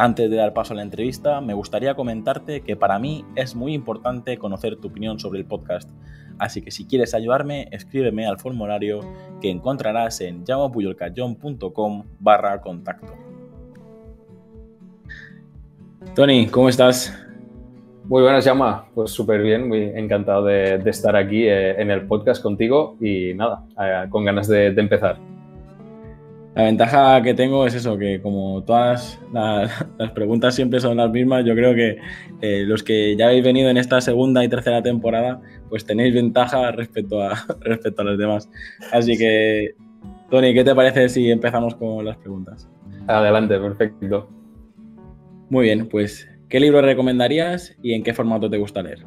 Antes de dar paso a la entrevista, me gustaría comentarte que para mí es muy importante conocer tu opinión sobre el podcast, así que si quieres ayudarme, escríbeme al formulario que encontrarás en llamapuyolcayón.com barra contacto. Tony, ¿cómo estás? Muy buenas, Llama. Pues súper bien, muy encantado de, estar aquí eh, en el podcast contigo y nada, eh, con ganas de empezar. La ventaja que tengo es eso, que como todas las, preguntas siempre son las mismas, yo creo que eh, los que ya habéis venido en esta segunda y tercera temporada, pues tenéis ventaja respecto a, respecto a los demás. Así que, Tony, ¿qué te parece si empezamos con las preguntas? Adelante, perfecto. Muy bien, pues, ¿qué libro recomendarías y en qué formato te gusta leer?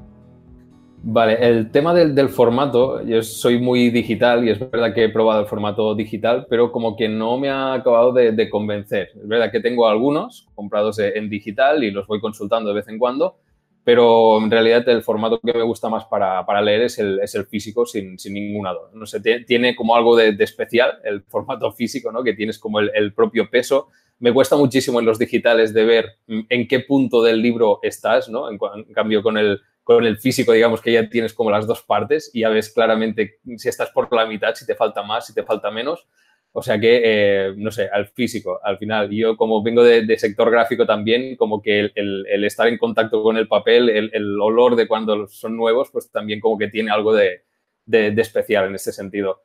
Vale, el tema del, formato, yo soy muy digital y es verdad que he probado el formato digital, pero como que no me ha acabado de, convencer. Es verdad que tengo algunos comprados en digital y los voy consultando de vez en cuando, pero en realidad el formato que me gusta más para, leer es el, es el físico sin, sin, ninguna duda. No sé, tiene como algo de, especial el formato físico, ¿no? que tienes como el, propio peso. Me cuesta muchísimo en los digitales de ver en qué punto del libro estás, ¿no? en cambio con el con el físico, digamos que ya tienes como las dos partes y ya ves claramente si estás por la mitad, si te falta más, si te falta menos. O sea que, eh, no sé, al físico, al final, yo como vengo de, sector gráfico también, como que el, estar en contacto con el papel, el, olor de cuando son nuevos, pues también como que tiene algo de, especial en este sentido.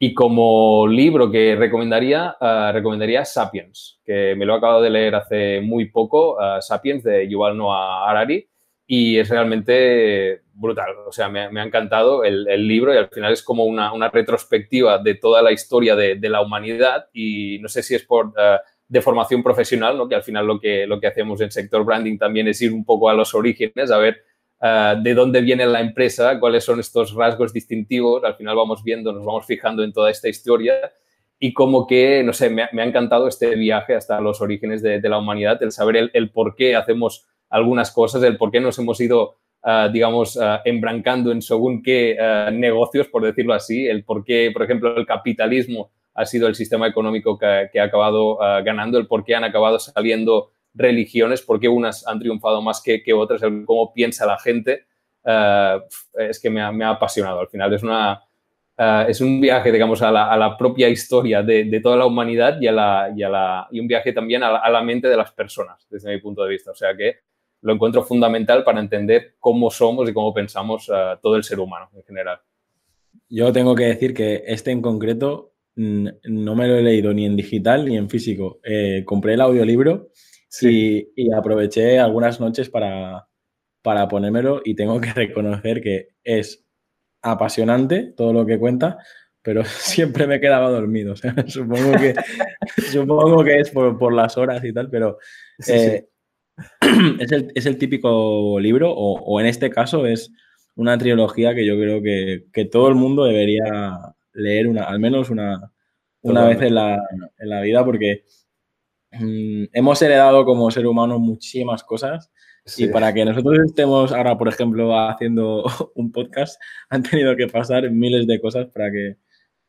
Y como libro que recomendaría, uh, recomendaría Sapiens, que me lo he acabado de leer hace muy poco, uh, Sapiens de Yuval Noah Harari y es realmente brutal. O sea, me, ha encantado el, libro y al final es como una, retrospectiva de toda la historia de, la humanidad y no sé si es por uh, de formación profesional, ¿no? que al final lo que, lo que hacemos en sector branding también es ir un poco a los orígenes, a ver eh, de dónde viene la empresa, cuáles son estos rasgos distintivos. Al final vamos viendo, nos vamos fijando en toda esta historia y como que, no sé, me, ha encantado este viaje hasta los orígenes de, la humanidad, el saber el, el por qué hacemos algunas cosas, el por qué nos hemos ido, ah, digamos, uh, embrancando en según qué ah, negocios, por decirlo así, el por qué, por ejemplo, el capitalismo ha sido el sistema económico que, ha acabado ganando, el por qué han acabado saliendo religiones, por qué unas han triunfado más que, otras, el cómo piensa la gente, es que me ha, me ha, apasionado. Al final es una... es un viaje, digamos, a la, a la propia historia de, de, toda la humanidad y, a la, y, a la, y un viaje también a la, a la, mente de las personas, desde mi punto de vista. O sea que lo encuentro fundamental para entender cómo somos y cómo pensamos uh, todo el ser humano en general. Yo tengo que decir que este en concreto no me lo he leído ni en digital ni en físico. Eh, compré el audiolibro y, y, aproveché algunas noches para, para ponérmelo y tengo que reconocer que es apasionante todo lo que cuenta, pero siempre me quedaba dormido. supongo, que, supongo que es por, por, las horas y tal, pero eh, es, el, típico libro, o, en este caso es una trilogía que yo creo que, todo el mundo debería leer una, al menos una, una vez en la, en la, vida, porque mm, hemos heredado como ser humano muchísimas cosas. Y para que nosotros estemos ahora, por ejemplo, haciendo un podcast, han tenido que pasar miles de cosas para que,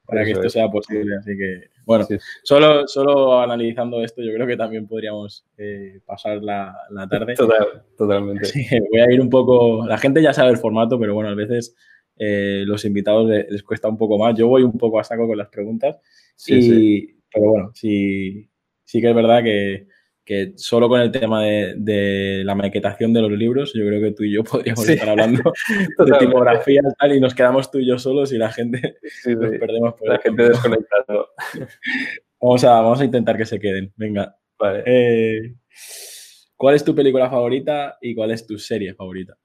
para que esto sea posible. Así que, bueno, solo, solo analizando esto, yo creo que también podríamos eh, pasar la, la tarde. totalmente. voy a ir un poco. La gente ya sabe el formato, pero bueno, a veces eh, los invitados les, cuesta un poco más. Yo voy un poco a saco con las preguntas. Sí, Pero bueno, sí, sí que es verdad que que solo con el tema de, la maquetación de los libros, yo creo que tú y yo podríamos estar hablando de tipografía y tal, y nos quedamos tú y yo solos y la gente nos perdemos por la gente desconectado. Vamos a, vamos a intentar que se queden. Venga. Vale. Eh, ¿Cuál es tu película favorita y cuál es tu serie favorita?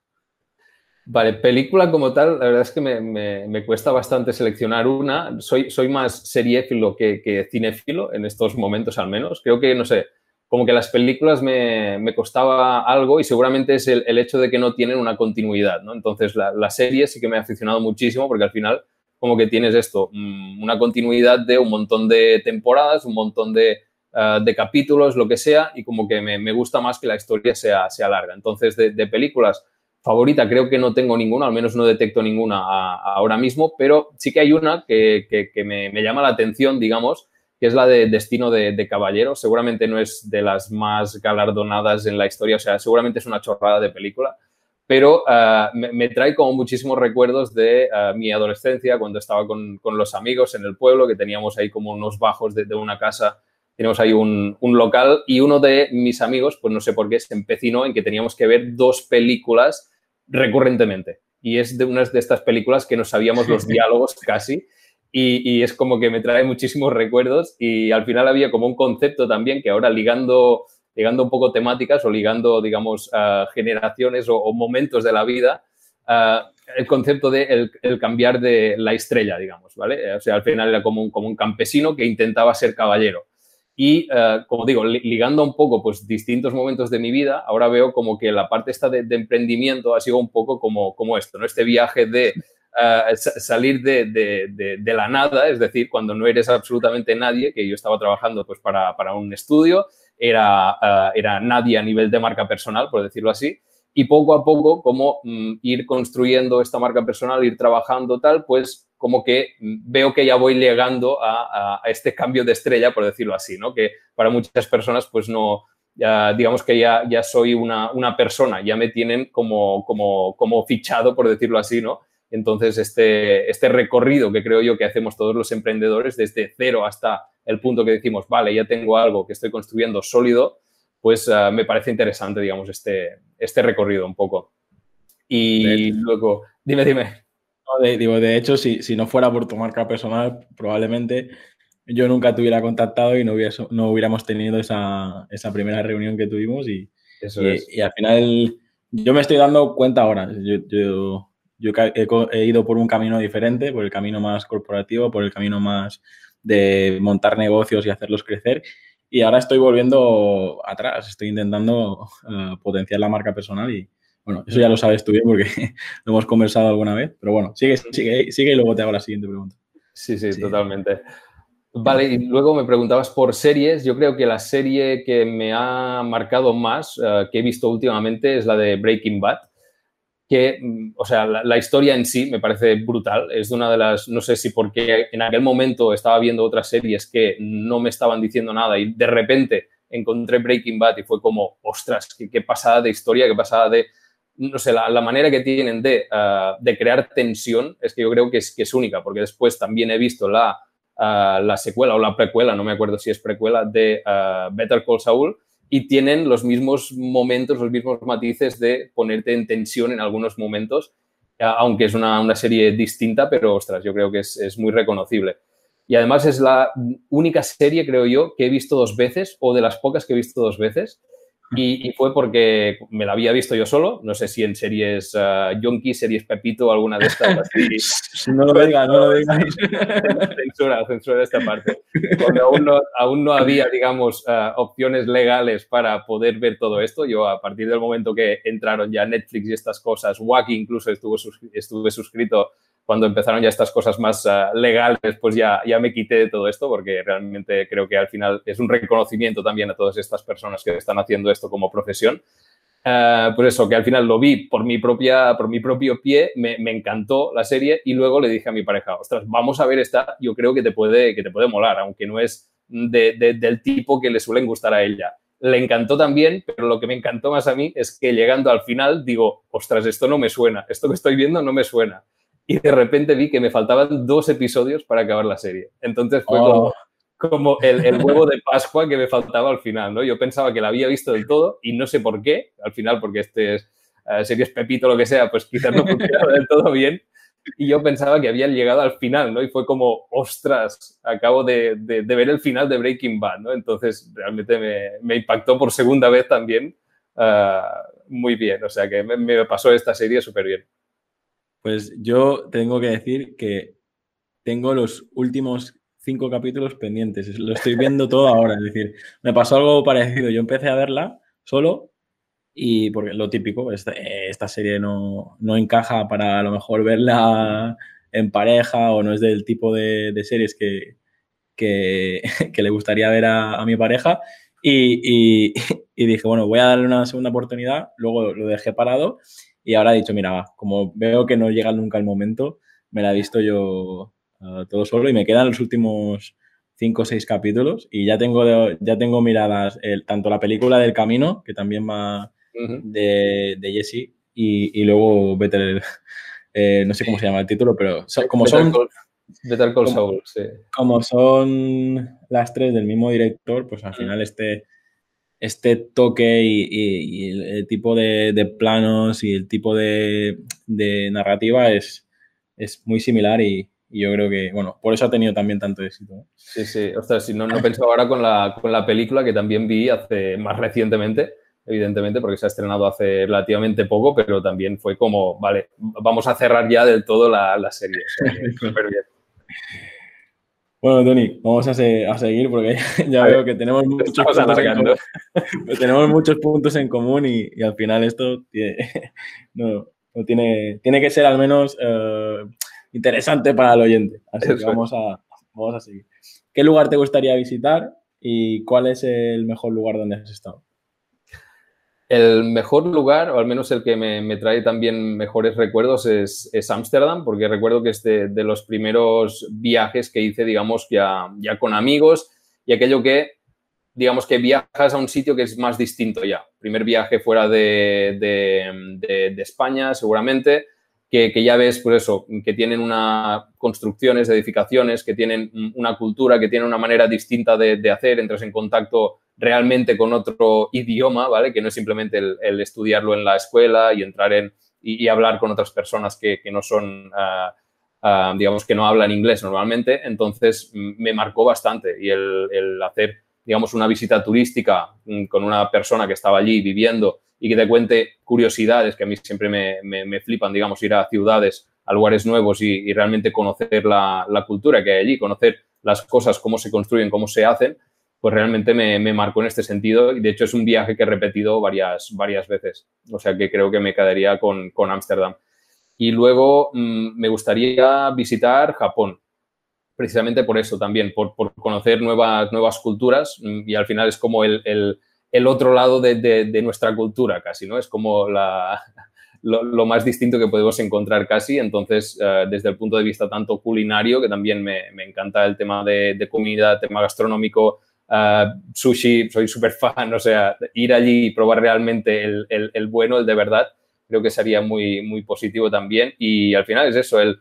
Vale, película como tal, la verdad es que me, cuesta bastante seleccionar una. Soy, soy más seriéfilo que, que cinéfilo en estos momentos al menos. Creo que, no sé, como que las películas me, me costaba algo y seguramente es el, el, hecho de que no tienen una continuidad, ¿no? Entonces, la, la, serie sí que me ha aficionado muchísimo porque al final como que tienes esto, mm, una continuidad de un montón de temporadas, un montón de, uh, de capítulos, lo que sea, y como que me, me, gusta más que la historia sea, sea larga. Entonces, de, de películas favorita creo que no tengo ninguna, al menos no detecto ninguna a, a ahora mismo, pero sí que hay una que, que, que me, me, llama la atención, digamos, que es la de Destino de, de, Caballero. Seguramente no es de las más galardonadas en la historia, o sea, seguramente es una chorrada de película, pero uh, me, me, trae como muchísimos recuerdos de uh, mi adolescencia, cuando estaba con, con, los amigos en el pueblo, que teníamos ahí como unos bajos de, de una casa, teníamos ahí un, un, local y uno de mis amigos, pues no sé por qué, se empecinó en que teníamos que ver dos películas recurrentemente. Y es de unas de estas películas que no sabíamos los diálogos casi. Y, y, es como que me trae muchísimos recuerdos y al final había como un concepto también que ahora ligando, ligando un poco temáticas o ligando, digamos, uh, generaciones o, o, momentos de la vida, uh, el concepto de el, el, cambiar de la estrella, digamos, ¿vale? O sea, al final era como un, como un campesino que intentaba ser caballero. Y, uh, como digo, ligando un poco pues, distintos momentos de mi vida, ahora veo como que la parte esta de, de emprendimiento ha sido un poco como, como esto, ¿no? Este viaje de uh, salir de, de, de, la nada, es decir, cuando no eres absolutamente nadie, que yo estaba trabajando pues, para, para un estudio, era, uh, era nadie a nivel de marca personal, por decirlo así, y poco a poco, como mm, ir construyendo esta marca personal, ir trabajando tal, pues como que veo que ya voy llegando a, a, a, este cambio de estrella, por decirlo así, ¿no? Que para muchas personas, pues no, ya, digamos que ya, ya soy una, una persona, ya me tienen como, como, como fichado, por decirlo así, ¿no? Entonces, este, este recorrido que creo yo que hacemos todos los emprendedores, desde cero hasta el punto que decimos, vale, ya tengo algo que estoy construyendo sólido, pues uh, me parece interesante, digamos, este, este recorrido un poco. Y luego, dime, dime. No, de, digo, de hecho, si, si, no fuera por tu marca personal, probablemente yo nunca te hubiera contactado y no, hubiera, no hubiéramos tenido esa, esa, primera reunión que tuvimos y, y, y, al final yo me estoy dando cuenta ahora. Yo, yo, yo he, he, ido por un camino diferente, por el camino más corporativo, por el camino más de montar negocios y hacerlos crecer. Y ahora estoy volviendo atrás, estoy intentando uh, potenciar la marca personal y, bueno, eso ya lo sabes tú bien porque lo hemos conversado alguna vez, pero bueno, sigue, sigue, sigue y luego te hago la siguiente pregunta. Sí, sí, sí. totalmente. Vale, y luego me preguntabas por series. Yo creo que la serie que me ha marcado más, uh, que he visto últimamente, es la de Breaking Bad que, mm, o sea, la, historia en sí me parece brutal. Es de una de las, no sé si porque en aquel momento estaba viendo otras series que no me estaban diciendo nada y de repente encontré Breaking Bad y fue como, ostras, qué, pasada de historia, qué pasada de, no sé, la, la manera que tienen de, uh, de, crear tensión es que yo creo que es, que es única, porque después también he visto la, uh, la secuela o la precuela, no me acuerdo si es precuela, de uh, Better Call Saul, y tienen los mismos momentos, los mismos matices de ponerte en tensión en algunos momentos, aunque es una, una serie distinta, pero ostras, yo creo que es, es, muy reconocible. Y además es la única serie, creo yo, que he visto dos veces, o de las pocas que he visto dos veces, y, y, fue porque me la había visto yo solo, no sé si en series uh, Yonki, series Pepito, alguna de estas. Así. no lo digas, no lo digáis. censura, censura esta parte. Porque aún no, aún no había, digamos, uh, opciones legales para poder ver todo esto. Yo, a partir del momento que entraron ya Netflix y estas cosas, Wacky incluso estuvo, estuve suscrito cuando empezaron ya estas cosas más uh, legales, pues ya, ya me quité de todo esto porque realmente creo que al final es un reconocimiento también a todas estas personas que están haciendo esto como profesión. Uh, pues eso, que al final lo vi por mi, propia, por mi propio pie, me, me, encantó la serie y luego le dije a mi pareja, ostras, vamos a ver esta, yo creo que te puede, que te puede molar, aunque no es de, de, del tipo que le suelen gustar a ella. Le encantó también, pero lo que me encantó más a mí es que llegando al final digo, ostras, esto no me suena, esto que estoy viendo no me suena y de repente vi que me faltaban dos episodios para acabar la serie. Entonces fue oh. como, como el, el, huevo de Pascua que me faltaba al final, ¿no? Yo pensaba que la había visto del todo y no sé por qué, al final porque este es uh, series Pepito lo que sea, pues quizás no funcionaba del todo bien. Y yo pensaba que habían llegado al final, ¿no? Y fue como, ostras, acabo de, de, de ver el final de Breaking Bad, ¿no? Entonces realmente me, me impactó por segunda vez también uh, muy bien. O sea que me, me pasó esta serie súper bien. Pues yo tengo que decir que tengo los últimos cinco capítulos pendientes. Lo estoy viendo todo ahora. Es decir, me pasó algo parecido. Yo empecé a verla solo y porque lo típico, esta, esta serie no, no, encaja para a lo mejor verla en pareja o no es del tipo de, de series que, que, le gustaría ver a, a mi pareja. Y, y, y, dije, bueno, voy a darle una segunda oportunidad. Luego lo dejé parado y ahora he dicho, mira, como veo que no llega nunca el momento, me la he visto yo uh, todo solo y me quedan los últimos cinco o seis capítulos y ya tengo, ya tengo miradas el, tanto la película del camino, que también va uh -huh. de, de Jesse, y, y, luego Better, eh, no sé cómo se llama el título, pero so, como Better son... Call, Better Call Saul, sí. Como son las tres del mismo director, pues al final este, este toque y, y, y el tipo de, de, planos y el tipo de, de narrativa es, es muy similar y, y yo creo que, bueno, por eso ha tenido también tanto éxito. Sí, sí, ostras, si no, no pensaba ahora con la, con la película que también vi hace más recientemente, evidentemente, porque se ha estrenado hace relativamente poco, pero también fue como, vale, vamos a cerrar ya del todo la, la serie. O sea, súper bien. Bueno, Tony, vamos a, se a, seguir porque ya a veo que tenemos muchos, puntos en, tenemos muchos puntos en común y, y al final esto tiene, no, no, tiene, tiene que ser al menos uh, interesante para el oyente. Así Eso. que vamos a, vamos a seguir. ¿Qué lugar te gustaría visitar y cuál es el mejor lugar donde has estado? El mejor lugar, o al menos el que me, trae también mejores recuerdos, es Ámsterdam, porque recuerdo que es de, los primeros viajes que hice, digamos, ya, ya con amigos y aquello que, digamos, que viajas a un sitio que es más distinto ya. Primer viaje fuera de, de, España, seguramente, que, que, ya ves, pues eso, que tienen una construcciones, edificaciones, que tienen una cultura, que tienen una manera distinta de, hacer, entras en contacto realmente con otro idioma, ¿vale? Que no es simplemente el, estudiarlo en la escuela y entrar en y, hablar con otras personas que, que no son, uh, uh, digamos, que no hablan inglés normalmente. Entonces, me marcó bastante y el, el hacer, digamos, una visita turística mm, con una persona que estaba allí viviendo y que te cuente curiosidades que a mí siempre me, me, me flipan, digamos, ir a ciudades, a lugares nuevos y, y realmente conocer la, la, cultura que hay allí, conocer las cosas, cómo se construyen, cómo se hacen, pues realmente me, me, marcó en este sentido y de hecho es un viaje que he repetido varias, varias veces. O sea que creo que me quedaría con Ámsterdam. Y luego mmm, me gustaría visitar Japón, precisamente por eso también, por, por conocer nuevas, nuevas culturas mm, y al final es como el, el el otro lado de, de, de, nuestra cultura casi, ¿no? Es como la, lo, lo, más distinto que podemos encontrar casi. Entonces, uh, desde el punto de vista tanto culinario, que también me, me encanta el tema de, de comida, tema gastronómico, uh, sushi, soy súper fan, o sea, ir allí y probar realmente el, el, bueno, el de verdad, creo que sería muy, muy positivo también. Y al final es eso, el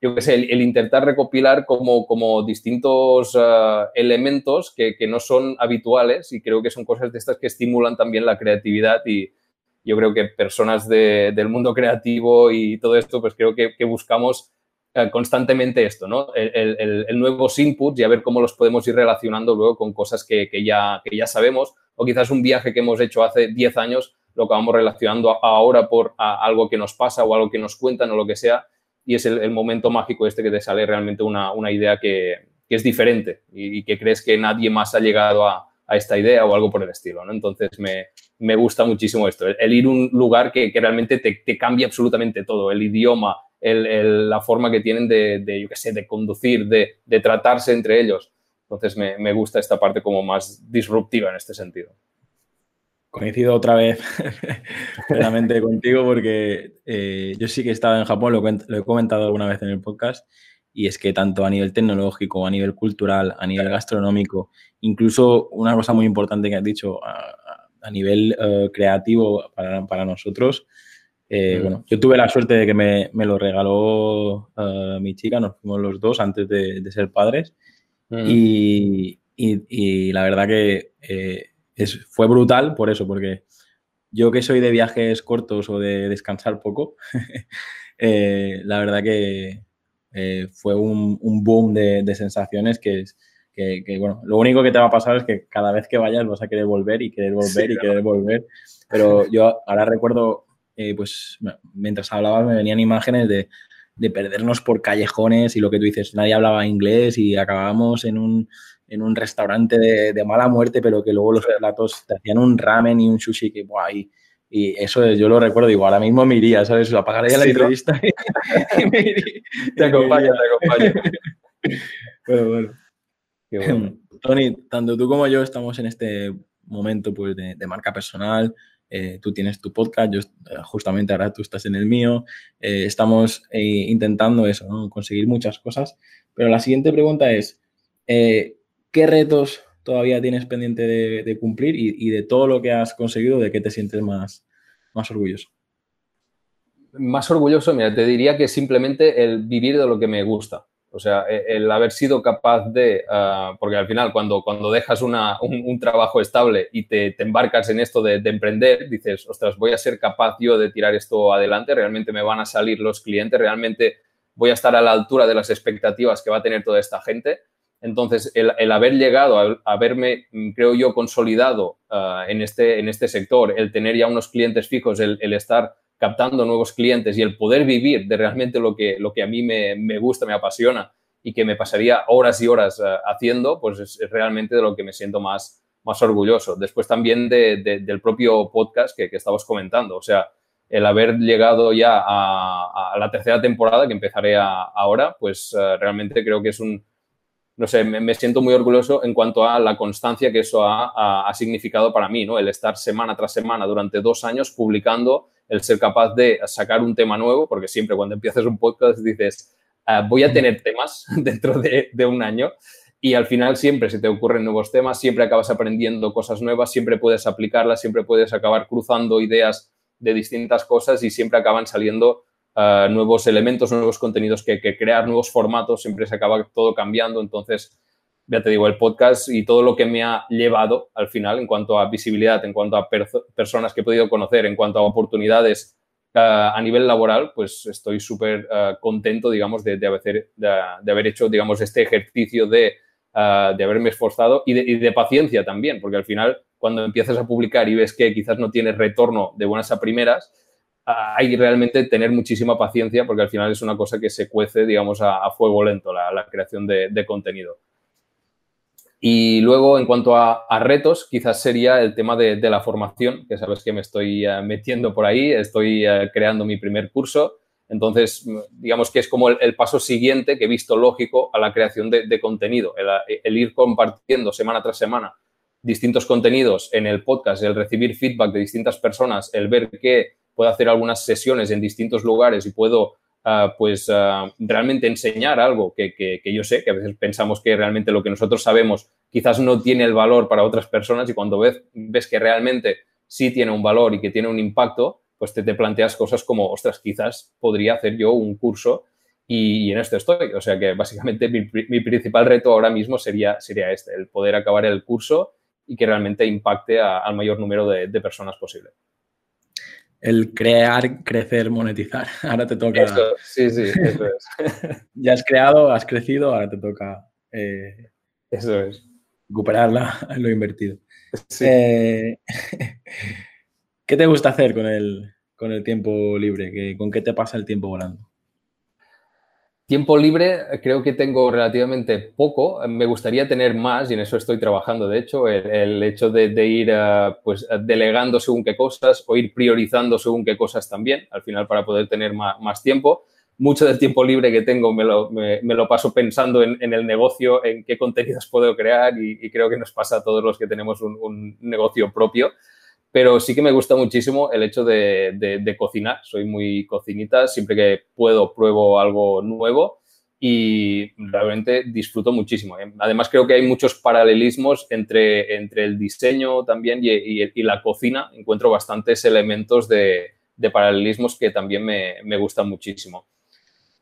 yo qué sé, el, intentar recopilar como, como distintos uh, elementos que, que, no son habituales y creo que son cosas de estas que estimulan también la creatividad y yo creo que personas de, del mundo creativo y todo esto, pues creo que, buscamos constantemente esto, ¿no? El, el, el, nuevos y a ver cómo los podemos ir relacionando luego con cosas que, que, ya, que ya sabemos o quizás un viaje que hemos hecho hace 10 años lo acabamos relacionando ahora por algo que nos pasa o algo que nos cuentan o lo que sea y es el, momento mágico este que te sale realmente una, una idea que, que, es diferente y, que crees que nadie más ha llegado a, a, esta idea o algo por el estilo. ¿no? Entonces me, me gusta muchísimo esto, el, el ir a un lugar que, que realmente te, te, cambia absolutamente todo, el idioma, el, la forma que tienen de, de, yo qué sé, de conducir, de, de tratarse entre ellos. Entonces me, me gusta esta parte como más disruptiva en este sentido coincido otra vez plenamente contigo porque eh, yo sí que he estado en Japón, lo, lo, he comentado alguna vez en el podcast, y es que tanto a nivel tecnológico, a nivel cultural, a nivel gastronómico, incluso una cosa muy importante que has dicho, a, a nivel uh, creativo para, para nosotros, eh, mm. bueno, yo tuve la suerte de que me, me lo regaló uh, mi chica, nos fuimos los dos antes de, de ser padres, mm. y, y, y, la verdad que eh, es, fue brutal por eso, porque yo que soy de viajes cortos o de descansar poco, eh, la verdad que eh, fue un, un boom de, de, sensaciones que es que, que, bueno, lo único que te va a pasar es que cada vez que vayas vas a querer volver y querer volver sí, y querer volver, pero yo ahora recuerdo, eh, pues mientras hablabas me venían imágenes de de perdernos por callejones y lo que tú dices, nadie hablaba inglés y acabábamos en un, en un restaurante de, mala muerte, pero que luego los platos te hacían un ramen y un sushi que, buah, y, eso yo lo recuerdo, digo, ahora mismo me iría, ¿sabes? Apagaría la entrevista y, me iría. Te acompaño, te acompaño. bueno, bueno. bueno. Tony, tanto tú como yo estamos en este momento pues, de, marca personal. Eh, tú tienes tu podcast, yo eh, justamente ahora tú estás en el mío. Eh, estamos intentando eso, conseguir muchas cosas. Pero la siguiente pregunta es, ¿qué retos todavía tienes pendiente de, cumplir y, de todo lo que has conseguido, de qué te sientes más, más orgulloso? Más orgulloso, mira, te diría que simplemente el vivir de lo que me gusta. O sea, e, el haber sido capaz de, ah, porque al final cuando, cuando dejas un, trabajo estable y te, embarcas en esto de, emprender, dices, ostras, voy a ser capaz yo de tirar esto adelante, realmente me van a salir los clientes, realmente voy a estar a la altura de las expectativas que va a tener toda esta gente. Entonces, el, haber llegado, a, haberme, mm, creo yo, consolidado ah, en, este, en este sector, el tener ya unos clientes fijos, el, el estar captando nuevos clientes y el poder vivir de realmente lo que, lo que a mí me, me gusta, me apasiona y que me pasaría horas y horas uh, haciendo, pues es, realmente de lo que me siento más, más orgulloso. Después también de, de, del propio podcast que, que estabas comentando, o sea, el haber llegado ya a, la tercera temporada, que empezaré a, ahora, pues uh, realmente creo que es un, no sé, me, me, siento muy orgulloso en cuanto a la constancia que eso ha, ha, ha, significado para mí, ¿no? El estar semana tras semana durante dos años publicando el ser capaz de sacar un tema nuevo, porque siempre cuando empiezas un podcast dices, ah, voy a tener temas dentro de, un año y al final siempre se te ocurren nuevos temas, siempre acabas aprendiendo cosas nuevas, siempre puedes aplicarlas, siempre puedes acabar cruzando ideas de distintas cosas y siempre acaban saliendo ah, nuevos elementos, nuevos contenidos que, que, crear, nuevos formatos, siempre se acaba todo cambiando. Entonces, ya te digo, el podcast y todo lo que me ha llevado al final en cuanto a visibilidad, en cuanto a personas que he podido conocer, en cuanto a oportunidades uh, a nivel laboral, pues estoy súper uh, contento, digamos, de, de, haber, de, haber, hecho, digamos, este ejercicio de, uh, de haberme esforzado y, y de, paciencia también, porque al final, cuando empiezas a publicar y ves que quizás no tienes retorno de buenas a primeras, hay realmente tener muchísima paciencia, porque al final es una cosa que se cuece, digamos, a, a fuego lento, la, la creación de contenido. Y luego, en cuanto a, retos, quizás sería el tema de, la formación, que sabes que me estoy eh, metiendo por ahí, estoy eh, creando mi primer curso. Entonces, digamos que es como el, paso siguiente que he visto lógico a la creación de, contenido, el, ir compartiendo semana tras semana distintos contenidos en el podcast, el recibir feedback de distintas personas, el ver que puedo hacer algunas sesiones en distintos lugares y puedo uh, pues uh, realmente enseñar algo que, que, yo sé, que a veces pensamos que realmente lo que nosotros sabemos quizás no tiene el valor para otras personas y cuando ves, ves que realmente sí tiene un valor y que tiene un impacto, pues te, te planteas cosas como, ostras, quizás podría hacer yo un curso y, en esto estoy. O sea que básicamente mi, mi, principal reto ahora mismo sería, sería este, el poder acabar el curso y que realmente impacte al mayor número de, de personas posible el crear, crecer, monetizar. Ahora te toca. Eso, sí, sí, eso es. ya has creado, has crecido, ahora te toca. Eh, eso es. Recuperar lo invertido. Sí. Eh, ¿Qué te gusta hacer con el, con el tiempo libre? ¿Con qué te pasa el tiempo volando? Tiempo libre creo que tengo relativamente poco. Me gustaría tener más y en eso estoy trabajando. De hecho, el, hecho de, ir uh, pues, delegando según qué cosas o ir priorizando según qué cosas también, al final para poder tener más, más tiempo. Mucho del tiempo libre que tengo me lo, me, me lo paso pensando en, en, el negocio, en qué contenidos puedo crear y, y, creo que nos pasa a todos los que tenemos un, un negocio propio pero sí que me gusta muchísimo el hecho de, de, de, cocinar. Soy muy cocinita, siempre que puedo pruebo algo nuevo y realmente disfruto muchísimo. Además creo que hay muchos paralelismos entre, entre el diseño también y, y, y la cocina. Encuentro bastantes elementos de, de paralelismos que también me, me gustan muchísimo.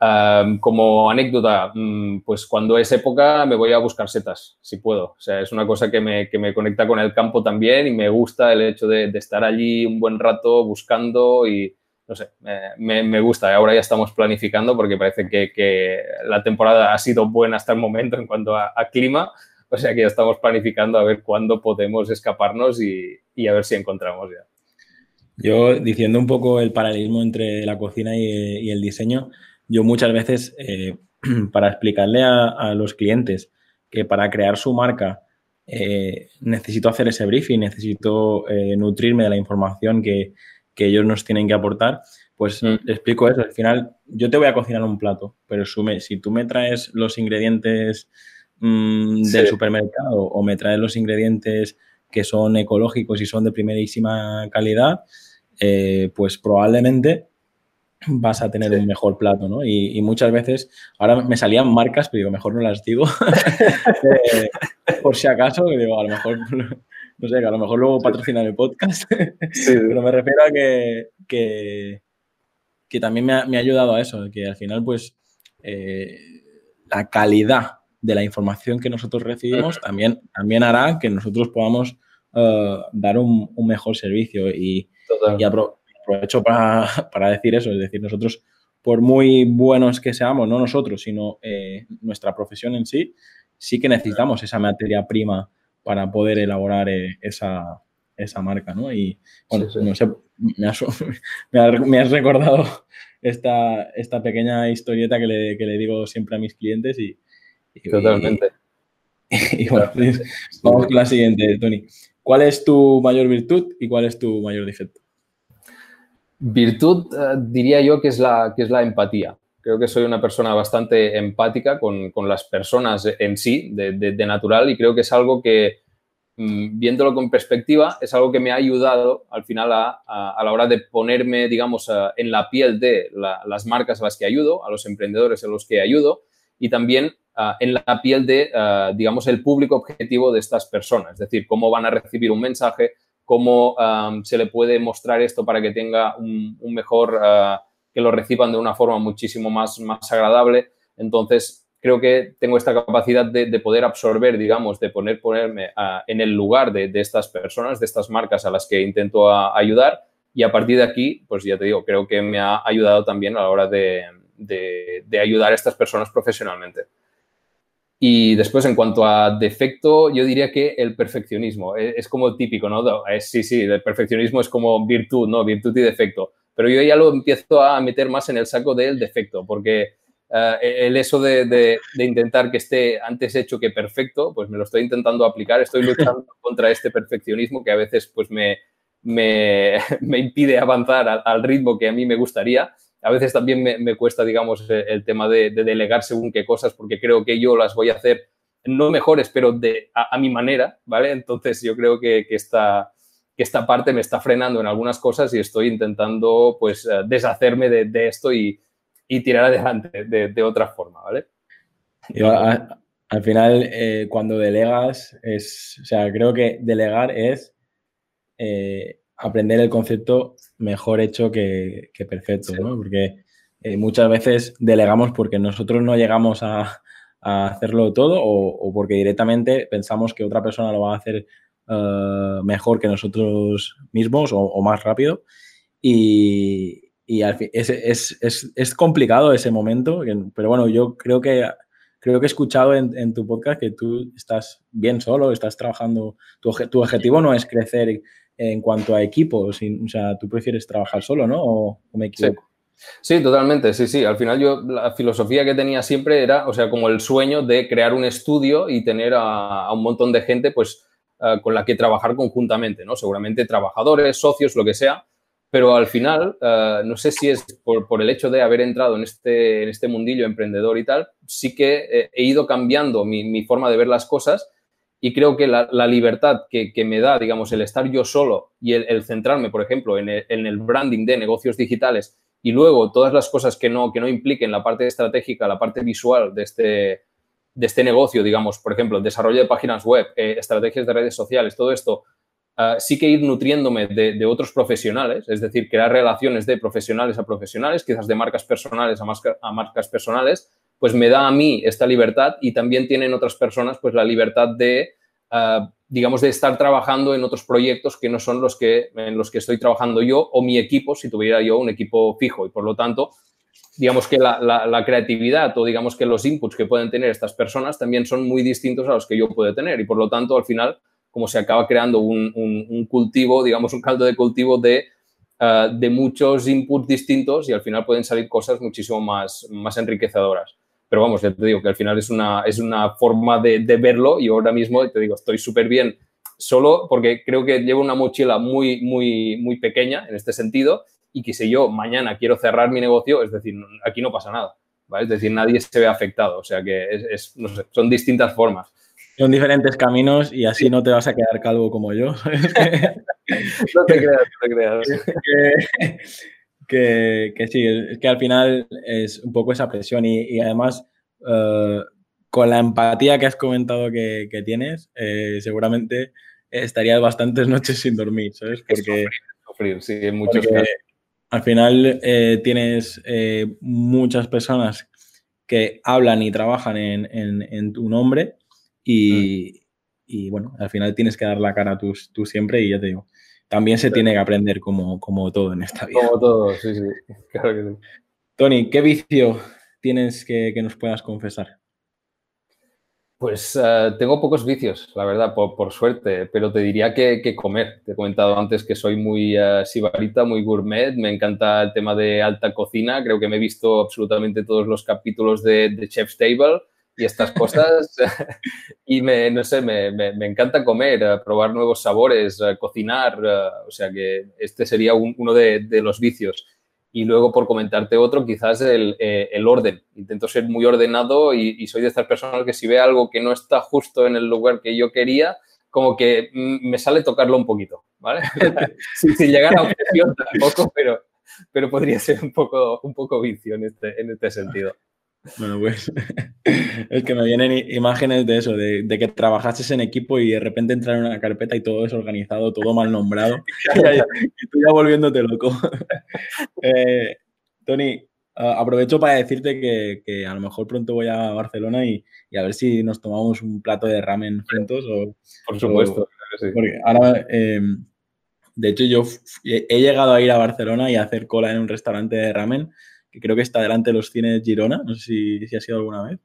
Um, como anécdota, um, pues cuando es época me voy a buscar setas, si puedo. O sea, es una cosa que me, que me conecta con el campo también y me gusta el hecho de, de estar allí un buen rato buscando y, no sé, me, me, gusta. Ahora ya estamos planificando porque parece que, que, la temporada ha sido buena hasta el momento en cuanto a, a, clima. O sea que ya estamos planificando a ver cuándo podemos escaparnos y, y a ver si encontramos ya. Yo, diciendo un poco el paralelismo entre la cocina y, y el diseño, yo muchas veces, eh, para explicarle a, los clientes que para crear su marca eh, necesito hacer ese briefing, necesito eh, nutrirme de la información que, ellos nos tienen que aportar, pues mm. le explico eso. Al final, yo te voy a cocinar un plato, pero si tú me traes los ingredientes mm, del supermercado o me traes los ingredientes que son ecológicos y son de primerísima calidad, pues probablemente vas a tener un mejor plato, ¿no? Y, muchas veces, ahora me salían marcas, pero digo, mejor no las digo, eh, por si acaso, digo, a lo mejor, no sé, a lo mejor luego patrocinan el podcast, pero me refiero a que, que, también me ha, ayudado a eso, que al final, pues, eh, la calidad de la información que nosotros recibimos también, también hará que nosotros podamos eh, dar un, mejor servicio y, y, aprovecho para, decir eso, es decir, nosotros, por muy buenos que seamos, no nosotros, sino eh, nuestra profesión en sí, sí que necesitamos esa materia prima para poder elaborar eh, esa, marca, ¿no? Y, bueno, no sé, me has, recordado esta, esta pequeña historieta que le, digo siempre a mis clientes y... Totalmente. Y, bueno, vamos con la siguiente, Tony. ¿Cuál es tu mayor virtud y cuál es tu mayor defecto? Virtud eh, diría yo que es, la, que es la empatía. Creo que soy una persona bastante empática con, las personas en sí, de, natural, y creo que es algo que, mm, viéndolo con perspectiva, es algo que me ha ayudado al final a, la hora de ponerme, digamos, en la piel de las marcas a las que ayudo, a los emprendedores a los que ayudo, y también en la piel de, digamos, el público objetivo de estas personas. Es decir, cómo van a recibir un mensaje, cómo se le puede mostrar esto para que tenga un, mejor, ah, que lo reciban de una forma muchísimo más, más agradable. Entonces, creo que tengo esta capacidad de, poder absorber, digamos, de poner, ponerme ah, en el lugar de, estas personas, de estas marcas a las que intento ah, ayudar. Y a partir de aquí, pues ya te digo, creo que me ha ayudado también a la hora de, de ayudar a estas personas profesionalmente. Y después, en cuanto a defecto, yo diría que el perfeccionismo e, es, como típico, ¿no? sí, sí, el perfeccionismo es como virtud, ¿no? Virtud y defecto. Pero yo ya lo empiezo a meter más en el saco del defecto, porque eh, el eso de, de, intentar que esté antes hecho que perfecto, pues me lo estoy intentando aplicar, estoy luchando contra este perfeccionismo que a veces pues me, me, me impide avanzar al, al ritmo que a mí me gustaría a veces también me, cuesta, digamos, eh, el tema de, delegar según qué cosas, porque creo que yo las voy a hacer no mejores, pero de, a, mi manera, ¿vale? Entonces yo creo que, que, esta, que esta parte me está frenando en algunas cosas y estoy intentando, pues, eh, deshacerme de, esto y, tirar adelante de, otra forma, ¿vale? al final, eh, cuando delegas, es, o sea, creo que delegar es aprender el concepto mejor hecho que, perfecto, ¿no? Porque eh, muchas veces delegamos porque nosotros no llegamos a, hacerlo todo o, porque directamente pensamos que otra persona lo va a hacer eh, mejor que nosotros mismos o, más rápido. Y, es, complicado ese momento, pero bueno, yo creo que creo que he escuchado en, tu podcast que tú estás bien solo, estás trabajando, tu, tu objetivo no es crecer en cuanto a equipos? O sea, tú prefieres trabajar solo, ¿no? ¿O, me equivoco? Sí. totalmente, sí, sí. Al final yo la filosofía que tenía siempre era, o sea, como el sueño de crear un estudio y tener a, un montón de gente, pues, eh, con la que trabajar conjuntamente, ¿no? Seguramente trabajadores, socios, lo que sea. Pero al final, eh, no sé si es por, el hecho de haber entrado en este, en este mundillo emprendedor y tal, sí que he ido cambiando mi, mi forma de ver las cosas y creo que la, libertad que, me da, digamos, el estar yo solo y el, centrarme, por ejemplo, en el, branding de negocios digitales y luego todas las cosas que no, que no impliquen la parte estratégica, la parte visual de este, de este negocio, digamos, por ejemplo, el desarrollo de páginas web, eh, estrategias de redes sociales, todo esto, ah, sí que ir nutriéndome de, otros profesionales, es decir, crear relaciones de profesionales a profesionales, quizás de marcas personales a, a marcas personales, pues me da a mí esta libertad y también tienen otras personas pues la libertad de, ah, digamos, de estar trabajando en otros proyectos que no son los que, en los que estoy trabajando yo o mi equipo, si tuviera yo un equipo fijo. Y por lo tanto, digamos que la, creatividad o digamos que los inputs que pueden tener estas personas también son muy distintos a los que yo puedo tener. Y por lo tanto, al final, como se acaba creando un, cultivo, digamos, un caldo de cultivo de eh, de muchos inputs distintos y al final pueden salir cosas muchísimo más, más enriquecedoras. Pero vamos, ya te digo que al final es una, es una forma de, de verlo y ahora mismo te digo, estoy súper bien solo porque creo que llevo una mochila muy, muy, muy pequeña en este sentido y que si yo mañana quiero cerrar mi negocio, es decir, aquí no pasa nada, ¿vale? Es decir, nadie se ve afectado, o sea que es, no sé, son distintas formas. Son diferentes caminos y así no te vas a quedar calvo como yo. no te creas, no te creas. Que, que, sí, es que al final es un poco esa presión y, además eh, con la empatía que has comentado que, que tienes, eh, seguramente estarías bastantes noches sin dormir, ¿sabes? Porque, sufrir, sí, en muchos casos. Al final eh, tienes muchas personas que hablan y trabajan en, en, en tu nombre y, mm. y, bueno, al final tienes que dar la cara tú, tú siempre y ya te digo, también se tiene que aprender como, como todo en esta vida. Como todo, sí, sí, claro que sí. Tony, ¿qué vicio tienes que, que nos puedas confesar? Pues uh, tengo pocos vicios, la verdad, por, por suerte, pero te diría que, que, comer. Te he comentado antes que soy muy uh, sibarita, muy gourmet, me encanta el tema de alta cocina, creo que me he visto absolutamente todos los capítulos de, de Chef's Table y estas cosas. y me, no sé, me, me, encanta comer, eh, probar nuevos sabores, eh, cocinar. Eh, o sea que este sería un, uno de, de, los vicios. Y luego, por comentarte otro, quizás el, el orden. Intento ser muy ordenado y, y, soy de estas personas que si ve algo que no está justo en el lugar que yo quería, como que mm, me sale tocarlo un poquito, ¿vale? sin, sin llegar a obsesión tampoco, pero, pero podría ser un poco, un poco vicio en este, en este sentido. Bueno, pues es que me vienen imágenes de eso, de, de, que trabajases en equipo y de repente entrar en una carpeta y todo desorganizado, todo mal nombrado, y tú ya volviéndote loco. eh, Tony, aprovecho para decirte que, que, a lo mejor pronto voy a Barcelona y, y, a ver si nos tomamos un plato de ramen juntos. O, Por supuesto. O, sí. Porque ahora, eh, de hecho, yo he llegado a ir a Barcelona y a hacer cola en un restaurante de ramen que creo que está delante de los cines Girona, no sé si, si ha sido alguna vez.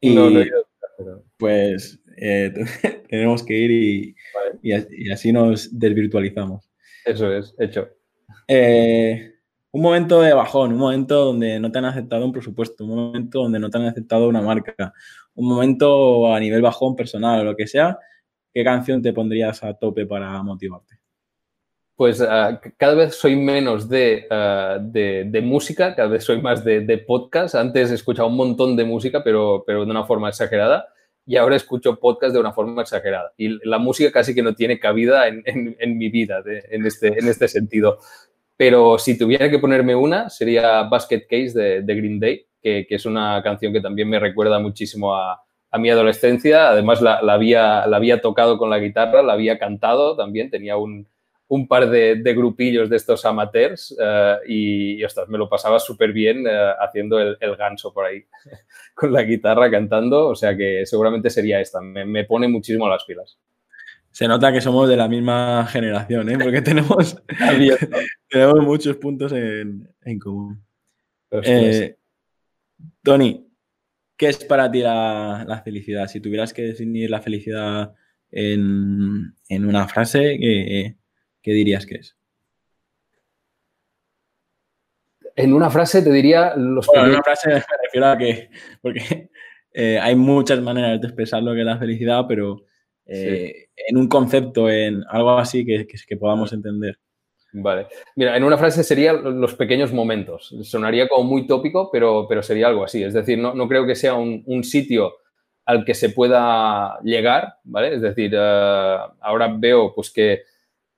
Y, no, no he ido, pero... Pues eh, tenemos que ir y, vale. y, y, así nos desvirtualizamos. Eso es, hecho. Eh, un momento de bajón, un momento donde no te han aceptado un presupuesto, un momento donde no te han aceptado una marca, un momento a nivel bajón personal o lo que sea, ¿qué canción te pondrías a tope para motivarte? Pues uh, cada vez soy menos de, uh, de, de, música, cada vez soy más de, de, podcast. Antes he escuchado un montón de música, pero, pero de una forma exagerada, y ahora escucho podcast de una forma exagerada. Y la música casi que no tiene cabida en, en, mi vida en, este, en este sentido. Pero si tuviera que ponerme una, sería Basket Case de, de Green Day, que, que, es una canción que también me recuerda muchísimo a, a mi adolescencia. Además, la, la, había, la había tocado con la guitarra, la había cantado también, tenía un un par de, de, grupillos de estos amateurs uh, y, y, ostras, me lo pasaba súper bien uh, haciendo el, el, ganso por ahí con la guitarra cantando, o sea que seguramente sería esta, me, me, pone muchísimo las pilas. Se nota que somos de la misma generación, ¿eh? porque tenemos, tenemos muchos puntos en, en común. Eh, Tony, ¿qué es para ti la, la, felicidad? Si tuvieras que definir la felicidad en, en una frase, ¿qué, ¿qué dirías que es? En una frase te diría los bueno, En una frase me refiero a que, porque eh, hay muchas maneras de expresar lo que es la felicidad, pero eh, sí. en un concepto, en algo así que, que, que, podamos entender. Vale. Mira, en una frase sería los pequeños momentos. Sonaría como muy tópico, pero, pero sería algo así. Es decir, no, no creo que sea un, un, sitio al que se pueda llegar, ¿vale? Es decir, uh, ahora veo pues que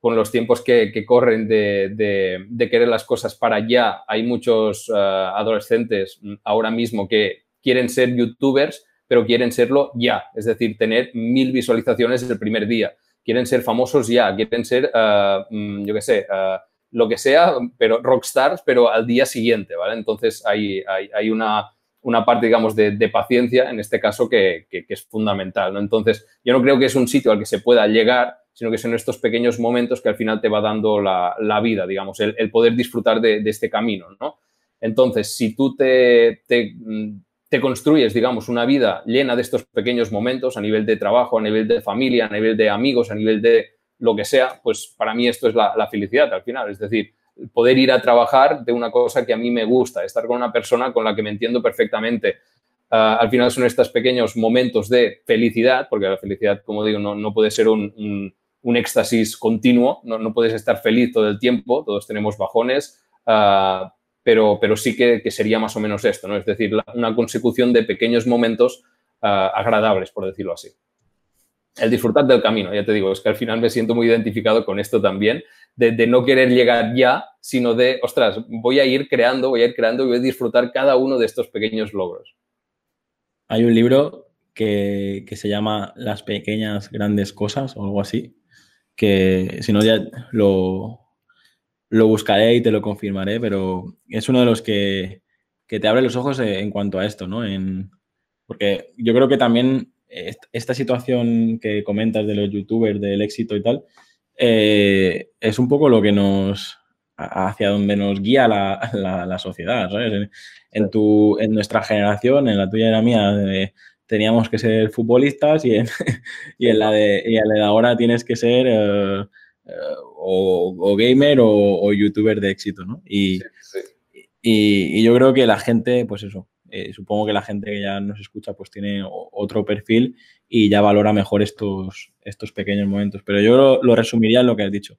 con los tiempos que, corren de, querer las cosas para allá, hay muchos uh, adolescentes ahora mismo que quieren ser youtubers, pero quieren serlo ya, es decir, tener mil visualizaciones el primer día. Quieren ser famosos ya, quieren ser, uh, yo qué sé, uh, lo que sea, pero rockstars, pero al día siguiente, ¿vale? Entonces hay, hay, una, una parte, digamos, de, paciencia en este caso que, que, que es fundamental, ¿no? Entonces, yo no creo que es un sitio al que se pueda llegar sino que son estos pequeños momentos que al final te va dando la, vida, digamos, el, poder disfrutar de, este camino, ¿no? Entonces, si tú te, te, te, construyes, digamos, una vida llena de estos pequeños momentos a nivel de trabajo, a nivel de familia, a nivel de amigos, a nivel de lo que sea, pues para mí esto es la, la felicidad al final. Es decir, poder ir a trabajar de una cosa que a mí me gusta, estar con una persona con la que me entiendo perfectamente. Ah, al final son estos pequeños momentos de felicidad, porque la felicidad, como digo, no, puede ser un, éxtasis continuo, no, puedes estar feliz todo el tiempo, todos tenemos bajones, ah, pero, pero sí que, sería más o menos esto, ¿no? Es decir, una consecución de pequeños momentos ah, agradables, por decirlo así el disfrutar del camino, ya te digo, es que al final me siento muy identificado con esto también, de, no querer llegar ya, sino de, ostras, voy a ir creando, voy a ir creando y voy a disfrutar cada uno de estos pequeños logros. Hay un libro que, se llama Las pequeñas grandes cosas o algo así, que si no ya lo, lo buscaré y te lo confirmaré, pero es uno de los que, que te abre los ojos en cuanto a esto, ¿no? En, porque yo creo que también esta situación que comentas de los youtubers, del éxito y tal, eh, es un poco lo que nos, hacia donde nos guía la, sociedad, ¿sabes? En, tu, en nuestra generación, en la tuya y la mía, teníamos que ser futbolistas y en, y en, la, de, y en la de ahora tienes que ser eh, o, gamer o, youtuber de éxito, ¿no? Y, y, y, yo creo que la gente, pues eso, eh, supongo que la gente que ya nos escucha pues tiene otro perfil y ya valora mejor estos, estos pequeños momentos. Pero yo lo, resumiría en lo que has dicho.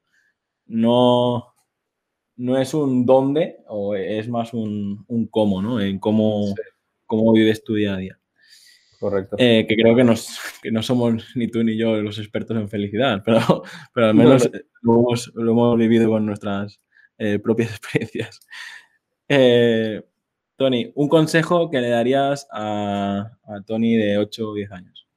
No, no es un dónde o es más un, cómo, ¿no? En cómo, cómo vives tu día a día. Correcto. Eh, que creo que, nos, no somos ni tú ni yo los expertos en felicidad, pero, pero al menos Lo, hemos, lo, hemos, vivido con nuestras eh, propias experiencias. Eh, Tony, un consejo que le darías a, Tony de 8 o 10 años.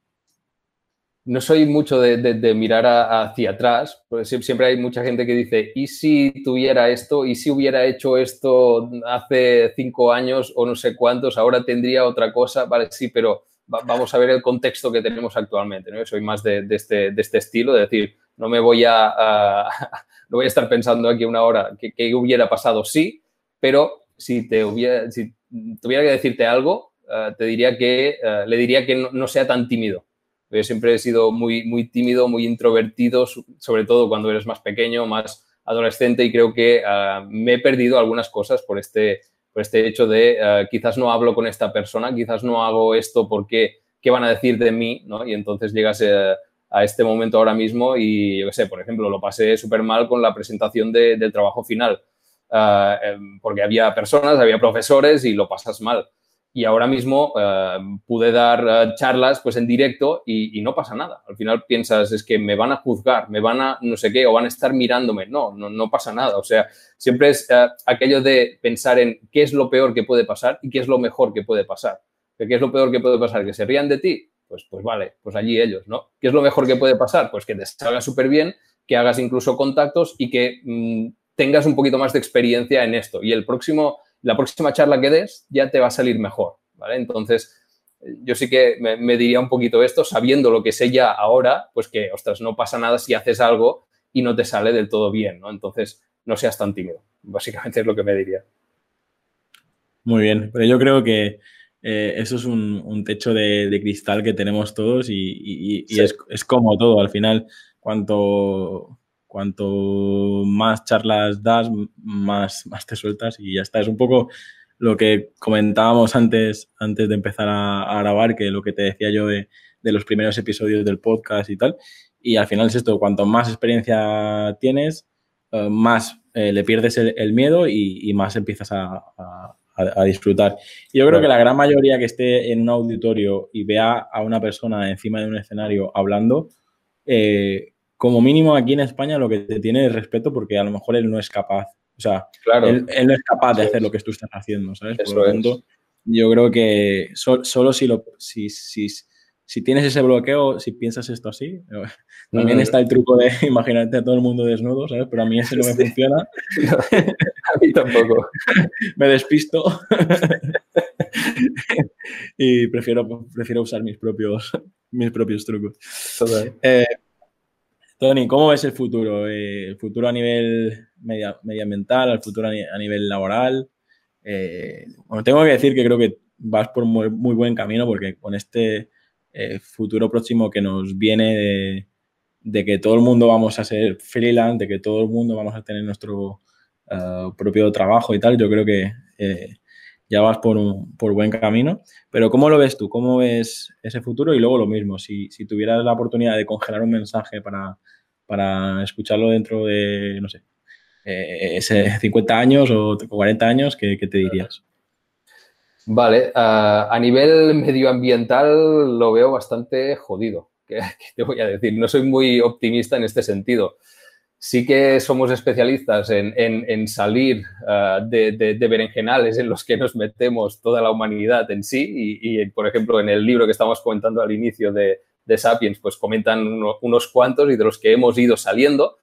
No soy mucho de, mirar hacia atrás, porque siempre hay mucha gente que dice, ¿y si tuviera esto? ¿Y si hubiera hecho esto hace cinco años o no sé cuántos? Ahora tendría otra cosa. Vale, sí, pero vamos a ver el contexto que tenemos actualmente. ¿no? soy más de, este, este, estilo, de decir, no me voy a, no voy a estar pensando aquí una hora qué hubiera pasado sí, pero si, te hubiera, si tuviera que decirte algo, eh, te diría que, eh, le diría que no, sea tan tímido. Yo siempre he sido muy, muy tímido, muy introvertido, sobre todo cuando eres más pequeño, más adolescente y creo que eh, me he perdido algunas cosas por este, por este hecho de quizás no hablo con esta persona, quizás no hago esto porque qué van a decir de mí, ¿no? Y entonces llegas a este momento ahora mismo y yo qué sé, por ejemplo, lo pasé súper mal con la presentación del trabajo final eh, em, porque había personas, había profesores y lo pasas mal. Y ahora mismo eh, pude dar eh, charlas pues en directo y, no pasa nada. Al final piensas, es que me van a juzgar, me van a no sé qué, o van a estar mirándome. No, no, no pasa nada. O sea, siempre es aquello de pensar en qué es lo peor que puede pasar y qué es lo mejor que puede pasar. ¿Qué es lo peor que puede pasar? ¿Que se rían de ti? Pues, pues vale, pues allí ellos, ¿no? ¿Qué es lo mejor que puede pasar? Pues que te salga súper bien, que hagas incluso contactos y que mm, tengas un poquito más de experiencia en esto. Y el próximo, la próxima charla que des ya te va a salir mejor, ¿vale? Entonces, yo sí que me, diría un poquito esto, sabiendo lo que sé ya ahora, pues que, ostras, no pasa nada si haces algo y no te sale del todo bien, ¿no? Entonces, no seas tan tímido. Básicamente es lo que me diría. Muy bien, pero yo creo que eh, eso es un, techo de, cristal que tenemos todos y, es, es, como todo. Al final, cuanto cuanto más charlas das, más, más te sueltas y ya está. Es un poco lo que comentábamos antes, antes de empezar a, grabar, que lo que te decía yo de, los primeros episodios del podcast y tal. Y al final es esto, cuanto más experiencia tienes, eh, más eh, le pierdes el, miedo y, más empiezas a, disfrutar. Y yo creo que la gran mayoría que esté en un auditorio y vea a una persona encima de un escenario hablando, eh, como mínimo aquí en España lo que te tiene es respeto porque a lo mejor él no es capaz. O sea, él, no es capaz de hacer lo que tú estás haciendo, ¿sabes? Por lo tanto, yo creo que solo si, lo, si, si, si, tienes ese bloqueo, si piensas esto así, también está el truco de imaginarte a todo el mundo desnudo, ¿sabes? Pero a mí ese no me funciona. a mí tampoco. me despisto. y prefiero, prefiero usar mis propios, mis propios trucos. Eh, Tony, ¿cómo ves el futuro? Eh, ¿El futuro a nivel medioambiental, el futuro a, nivel laboral? Eh, tengo que decir que creo que vas por muy, buen camino porque con este eh, futuro próximo que nos viene de, que todo el mundo vamos a ser freelance, de que todo el mundo vamos a tener nuestro propio trabajo y tal, yo creo que ya vas por, un, por buen camino. Pero ¿cómo lo ves tú? ¿Cómo ves ese futuro? Y luego lo mismo, si, si tuvieras la oportunidad de congelar un mensaje para, para escucharlo dentro de, no sé, eh, ese 50 años o 40 años, ¿qué, te dirías? Vale, a nivel medioambiental lo veo bastante jodido. ¿Qué, te voy a decir? No soy muy optimista en este sentido sí que somos especialistas en, salir ah, de, berenjenales en los que nos metemos toda la humanidad en sí y, por ejemplo, en el libro que estamos comentando al inicio de, Sapiens, pues comentan unos cuantos y de los que hemos ido saliendo,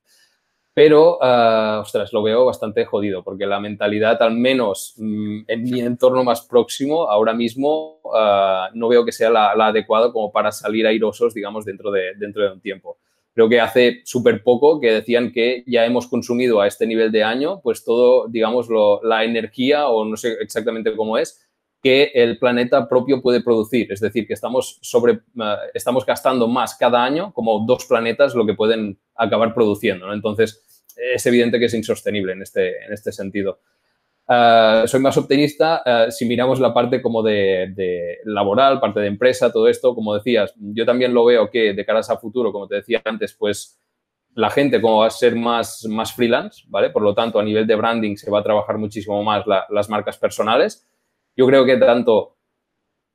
pero, uh, ostras, lo veo bastante jodido porque la mentalidad, al menos mm, en mi entorno más próximo, ahora mismo ah, no veo que sea la, la adecuada como para salir airosos, digamos, dentro de, dentro de un tiempo. Creo que hace súper poco que decían que ya hemos consumido a este nivel de año, pues todo, digamos, la energía, o no sé exactamente cómo es, que el planeta propio puede producir. Es decir, que estamos, sobre, eh, estamos gastando más cada año, como dos planetas, lo que pueden acabar produciendo. Entonces, es evidente que es insostenible en este, en este sentido. Eh, soy más optimista eh, si miramos la parte como de, laboral, parte de empresa, todo esto, como decías, yo también lo veo que de cara a futuro, como te decía antes, pues la gente como va a ser más, más freelance, ¿vale? Por lo tanto, a nivel de branding se va a trabajar muchísimo más las marcas personales. Yo creo que tanto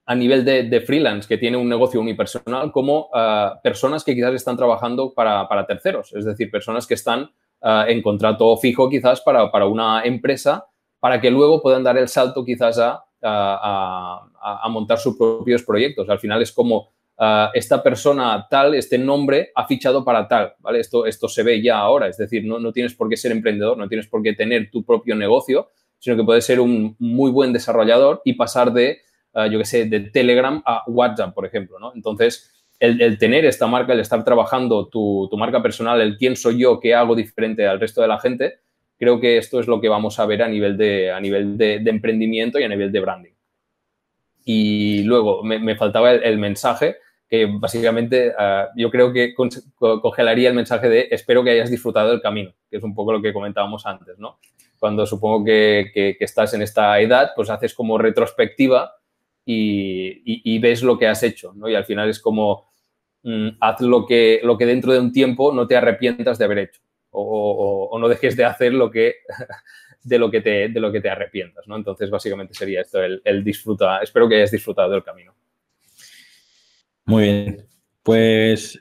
a nivel de, freelance, que tiene un negocio unipersonal, como eh, personas que quizás están trabajando para, terceros, es decir, personas que están en contrato fijo quizás para, para una empresa para que luego puedan dar el salto quizás a, montar sus propios proyectos. Al final es como ah, esta persona tal, este nombre ha fichado para tal, ¿vale? Esto, esto se ve ya ahora, es decir, no, no tienes por qué ser emprendedor, no tienes por qué tener tu propio negocio, sino que puedes ser un muy buen desarrollador y pasar de, ah, yo qué sé, de Telegram a WhatsApp, por ejemplo, ¿no? Entonces, el, tener esta marca, el estar trabajando tu, tu marca personal, el quién soy yo, qué hago diferente al resto de la gente, creo que esto es lo que vamos a ver a nivel de, a nivel de, emprendimiento y a nivel de branding. Y luego me, faltaba el, mensaje, que básicamente ah, yo creo que congelaría el mensaje de espero que hayas disfrutado del camino, que es un poco lo que comentábamos antes, ¿no? Cuando supongo que, estás en esta edad, pues haces como retrospectiva y, ves lo que has hecho, ¿no? Y al final es como mm, haz lo que, lo que dentro de un tiempo no te arrepientas de haber hecho o, no dejes de hacer lo que, de, lo que te, de lo que te arrepientas, ¿no? Entonces, básicamente sería esto, el, disfruta. Espero que hayas disfrutado del camino. Muy bien. Pues,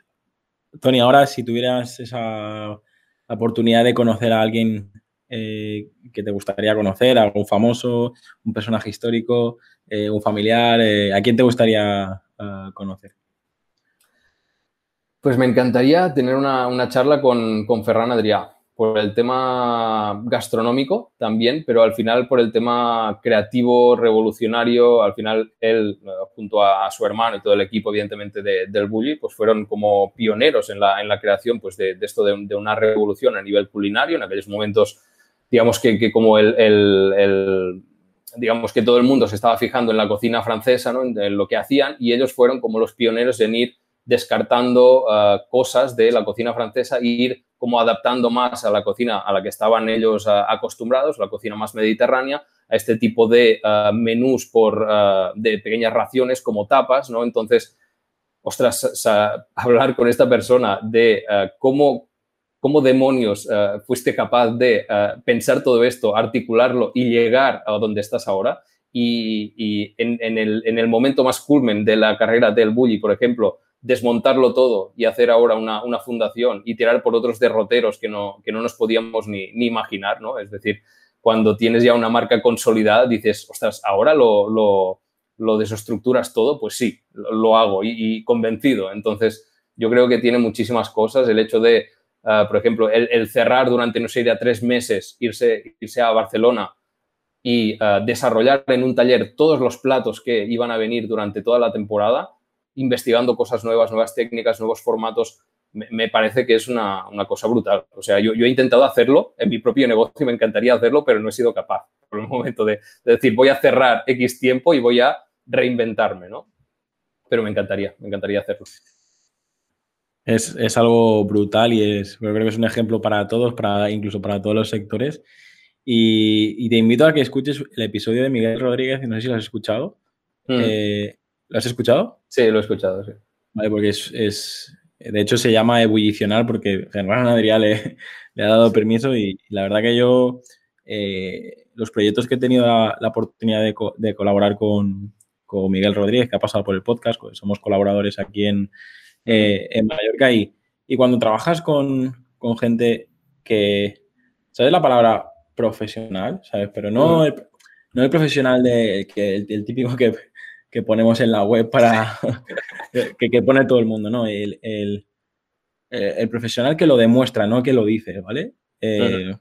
Tony, ahora si tuvieras esa oportunidad de conocer a alguien eh, que te gustaría conocer, algún famoso, un personaje histórico, eh, un familiar, eh, ¿a quién te gustaría conocer? Pues me encantaría tener una, charla con, con Ferran Adrià por el tema gastronómico también, pero al final por el tema creativo, revolucionario, al final él, junto a, su hermano y todo el equipo, evidentemente, del Bully, pues fueron como pioneros en la, en la creación pues, de, esto de, una revolución a nivel culinario. En aquellos momentos, digamos que, como el, digamos que todo el mundo se estaba fijando en la cocina francesa, ¿no? en, lo que hacían, y ellos fueron como los pioneros en ir descartando eh, cosas de la cocina francesa e ir como adaptando más a la cocina a la que estaban ellos eh, acostumbrados, la cocina más mediterránea, a este tipo de eh, menús por, de pequeñas raciones como tapas, ¿no? Entonces, ostras, hablar con esta persona de cómo, cómo demonios fuiste capaz de pensar todo esto, articularlo y llegar a donde estás ahora. Y, en, el, en, el, momento más culmen de la carrera del Bully, por ejemplo, desmontarlo todo y hacer ahora una, fundación y tirar por otros derroteros que no, que no nos podíamos ni, imaginar, ¿no? Es decir, cuando tienes ya una marca consolidada, dices, ostras, ahora lo, lo, desestructuras todo, pues sí, lo, hago y, convencido. Entonces, yo creo que tiene muchísimas cosas. El hecho de, ah, por ejemplo, el, cerrar durante, no sé, ya tres meses, irse, irse a Barcelona y ah, desarrollar en un taller todos los platos que iban a venir durante toda la temporada, investigando cosas nuevas, nuevas técnicas, nuevos formatos, me, parece que es una, cosa brutal. O sea, yo, he intentado hacerlo en mi propio negocio y me encantaría hacerlo, pero no he sido capaz por el momento de, decir, voy a cerrar X tiempo y voy a reinventarme, ¿no? Pero me encantaría, me encantaría hacerlo. Es, algo brutal y es, creo que es un ejemplo para todos, para, incluso para todos los sectores. Y, te invito a que escuches el episodio de Miguel Rodríguez, no sé si lo has escuchado. Mm. Eh, ¿Lo has escuchado? Sí, lo he escuchado, sí. Vale, porque es, de hecho se llama ebullicional porque Germán Adrià le, le, ha dado permiso y, la verdad que yo eh, los proyectos que he tenido la, oportunidad de, colaborar con, Miguel Rodríguez, que ha pasado por el podcast, pues somos colaboradores aquí en, eh, en Mallorca y, y cuando trabajas con, con gente que, ¿sabes la palabra profesional? ¿Sabes? Pero no, el, no el profesional de que el, típico que, que, ponemos en la web para que, que, pone todo el mundo, ¿no? El, el, el, profesional que lo demuestra, no que lo dice, ¿vale? Eh,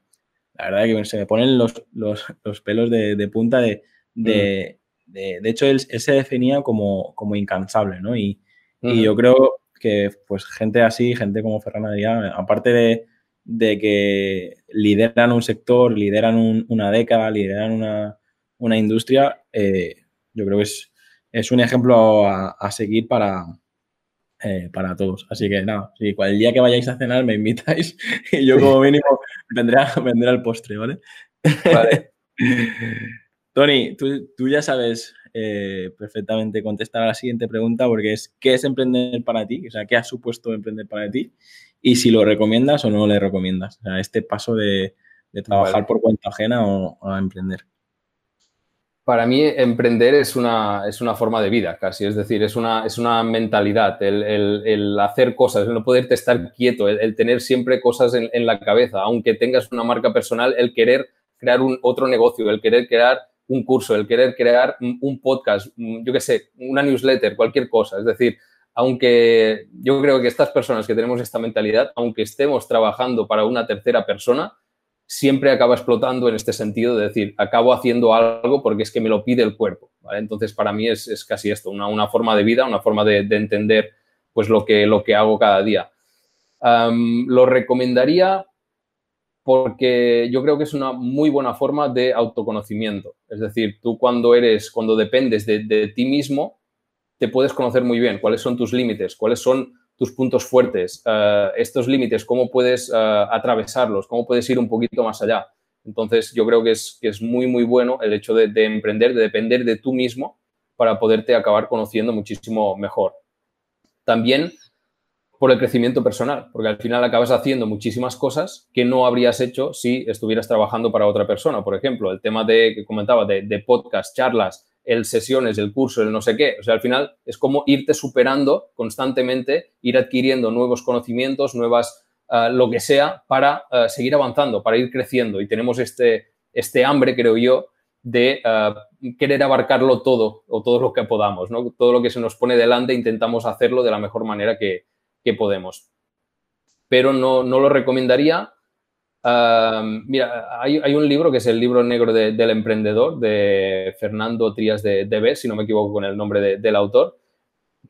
la verdad es que se me ponen los, los, los pelos de, de punta de, de, de, de, hecho, él, se definía como, como incansable, ¿no? Y, y, yo creo que, pues, gente así, gente como Ferran Adrià, aparte de, de que lideran un sector, lideran una década, lideran una, una industria, eh, yo creo que es, es un ejemplo a, seguir para, eh, para todos. Así que nada, si el día que vayáis a cenar me invitáis y yo como mínimo vendré, vendré al postre, ¿vale? Vale. Tony, tú, tú, ya sabes eh, perfectamente contestar a la siguiente pregunta porque es ¿qué es emprender para ti? O sea, ¿qué ha supuesto emprender para ti? y si lo recomiendas o no le recomiendas. O sea, este paso de, trabajar por cuenta ajena o, a emprender. Para mí, emprender es una, es una forma de vida casi, es decir, es una, es una mentalidad, el, hacer cosas, el no poderte estar quieto, el, tener siempre cosas en, la cabeza, aunque tengas una marca personal, el querer crear un otro negocio, el querer crear un curso, el querer crear un podcast, yo qué sé, una newsletter, cualquier cosa. Es decir, aunque yo creo que estas personas que tenemos esta mentalidad, aunque estemos trabajando para una tercera persona, siempre acaba explotando en este sentido de decir, acabo haciendo algo porque es que me lo pide el cuerpo. Entonces, para mí es, casi esto, una, forma de vida, una forma de, entender pues, lo, que, lo que hago cada día. lo recomendaría porque yo creo que es una muy buena forma de autoconocimiento. Es decir, tú cuando eres, cuando dependes de ti mismo, te puedes conocer muy bien cuáles son tus límites, cuáles son tus puntos fuertes, eh, estos límites, cómo puedes eh, atravesarlos, cómo puedes ir un poquito más allá. Entonces, yo creo que es, que es muy, muy bueno el hecho de, emprender, de depender de tú mismo para poderte acabar conociendo muchísimo mejor. También por el crecimiento personal, porque al final acabas haciendo muchísimas cosas que no habrías hecho si estuvieras trabajando para otra persona. Por ejemplo, el tema de que comentaba de, de podcast, charlas, el sesiones, el curso, el no sé qué. O sea, al final es como irte superando constantemente, ir adquiriendo nuevos conocimientos, nuevas, ah, lo que sea, para ah, seguir avanzando, para ir creciendo. Y tenemos este, este hambre, creo yo, de ah, querer abarcarlo todo o todo lo que podamos, ¿no? Todo lo que se nos pone delante intentamos hacerlo de la mejor manera que, que podemos. Pero no, no lo recomendaría mira, hay, un libro que es el libro negro del emprendedor de Fernando Trías de, de si no me equivoco con el nombre del autor,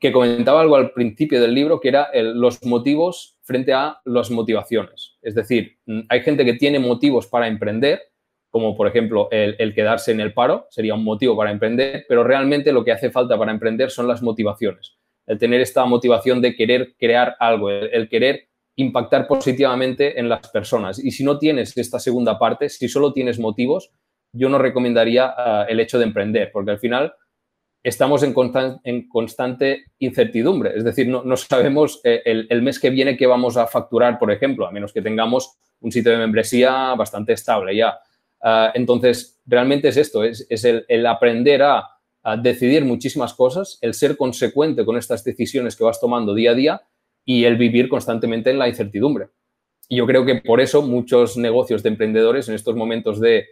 que comentaba algo al principio del libro que era los motivos frente a las motivaciones. Es decir, mm, hay gente que tiene motivos para emprender, como por ejemplo el, quedarse en el paro, sería un motivo para emprender, pero realmente lo que hace falta para emprender son las motivaciones. El tener esta motivación de querer crear algo, el querer impactar positivamente en las personas. Y si no tienes esta segunda parte, si solo tienes motivos, yo no recomendaría ah, el hecho de emprender, porque al final estamos en, constante incertidumbre. Es decir, no, sabemos eh, el, mes que viene qué vamos a facturar, por ejemplo, a menos que tengamos un sitio de membresía bastante estable ya. Ah, entonces, realmente es esto, es, el, aprender a decidir muchísimas cosas, el ser consecuente con estas decisiones que vas tomando día a día y el vivir constantemente en la incertidumbre. Y yo creo que por eso muchos negocios de emprendedores en estos momentos de,